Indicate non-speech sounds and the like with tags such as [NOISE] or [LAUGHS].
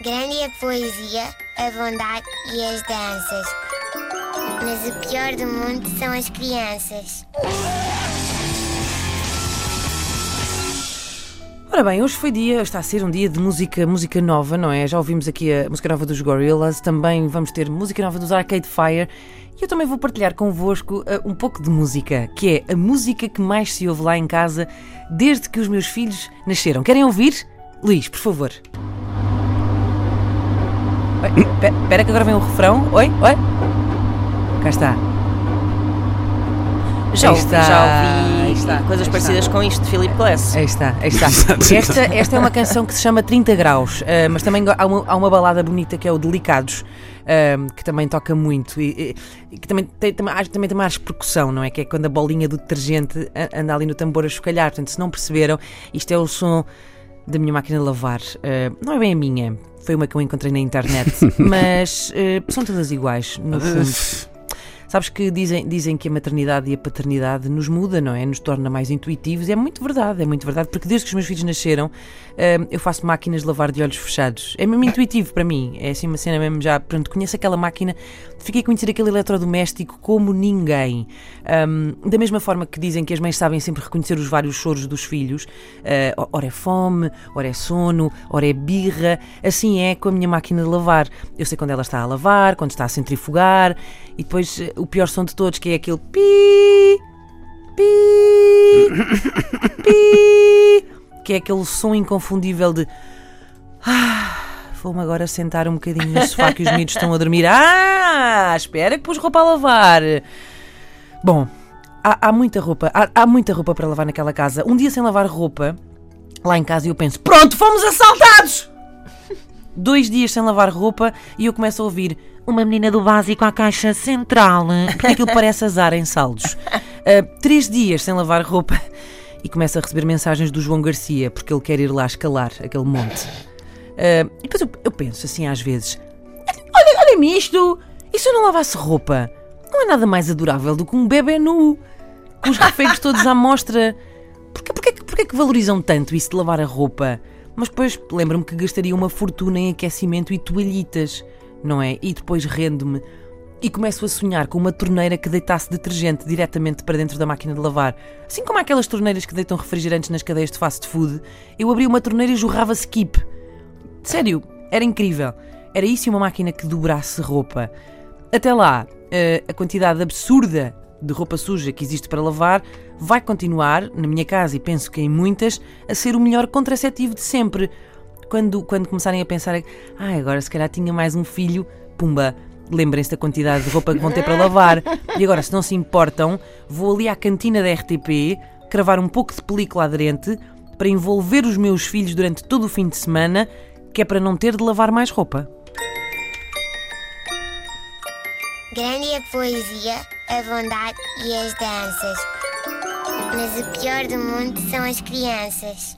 Grande é a poesia, a bondade e as danças. Mas o pior do mundo são as crianças. Ora bem, hoje foi dia, está a ser um dia de música, música nova, não é? Já ouvimos aqui a música nova dos Gorillaz, também vamos ter música nova dos Arcade Fire e eu também vou partilhar convosco uh, um pouco de música, que é a música que mais se ouve lá em casa desde que os meus filhos nasceram. Querem ouvir? Luís, por favor. Espera que agora vem o refrão. Oi, oi. Cá está. Já ouvi, está, já ouvi está, coisas aí parecidas está. com isto de Philip Glass. Aí está, aí está. Esta, esta é uma canção que se chama 30 Graus, eh, mas também há uma, há uma balada bonita que é o Delicados, eh, que também toca muito e, e- que também tem, também, acho- também tem mais percussão, não é? Que é quando a bolinha do detergente anda ali no tambor a chocalhar. Portanto, se não perceberam, isto é o som da minha máquina de lavar. Eh, não é bem a minha, foi uma que eu encontrei na internet, [LAUGHS] mas eh, são todas iguais, no fundo. Sabes que dizem, dizem que a maternidade e a paternidade nos muda, não é? Nos torna mais intuitivos. E é muito verdade, é muito verdade, porque desde que os meus filhos nasceram, hum, eu faço máquinas de lavar de olhos fechados. É mesmo intuitivo para mim. É assim uma cena mesmo já. Pronto, conheço aquela máquina, fiquei a conhecer aquele eletrodoméstico como ninguém. Hum, da mesma forma que dizem que as mães sabem sempre reconhecer os vários choros dos filhos, eh, ora é fome, ora é sono, ora é birra. Assim é com a minha máquina de lavar. Eu sei quando ela está a lavar, quando está a centrifugar, e depois o pior som de todos, que é aquele pi, pi, pi, que é aquele som inconfundível de ah, vou-me agora sentar um bocadinho no sofá que os miúdos estão a dormir. Ah, espera que pus roupa a lavar. Bom, há, há muita roupa, há, há muita roupa para lavar naquela casa. Um dia sem lavar roupa, lá em casa eu penso, pronto, fomos assaltados! Dois dias sem lavar roupa e eu começo a ouvir uma menina do básico à caixa central, porque aquilo parece azar em saldos. Ah, três dias sem lavar roupa e começo a receber mensagens do João Garcia, porque ele quer ir lá escalar aquele monte. Ah, e depois eu, eu penso assim às vezes: olha, olha-me isto! E se eu não lavasse roupa? Não é nada mais adorável do que um bebê nu, com os refeitos todos à mostra. Porquê, porquê, porquê que valorizam tanto isso de lavar a roupa? Mas depois lembro-me que gastaria uma fortuna em aquecimento e toalhitas, não é? E depois rendo-me e começo a sonhar com uma torneira que deitasse detergente diretamente para dentro da máquina de lavar. Assim como aquelas torneiras que deitam refrigerantes nas cadeias de fast food, eu abria uma torneira e jorrava skip. Sério, era incrível. Era isso uma máquina que dobrasse roupa. Até lá, eh, a quantidade absurda de roupa suja que existe para lavar vai continuar, na minha casa e penso que em muitas, a ser o melhor contraceptivo de sempre. Quando, quando começarem a pensar, ah, agora se calhar tinha mais um filho, pumba, lembrem-se da quantidade de roupa que vão ter para lavar. E agora, se não se importam, vou ali à cantina da RTP cravar um pouco de película aderente para envolver os meus filhos durante todo o fim de semana, que é para não ter de lavar mais roupa. Grande é a poesia, a bondade e as danças. Mas o pior do mundo são as crianças.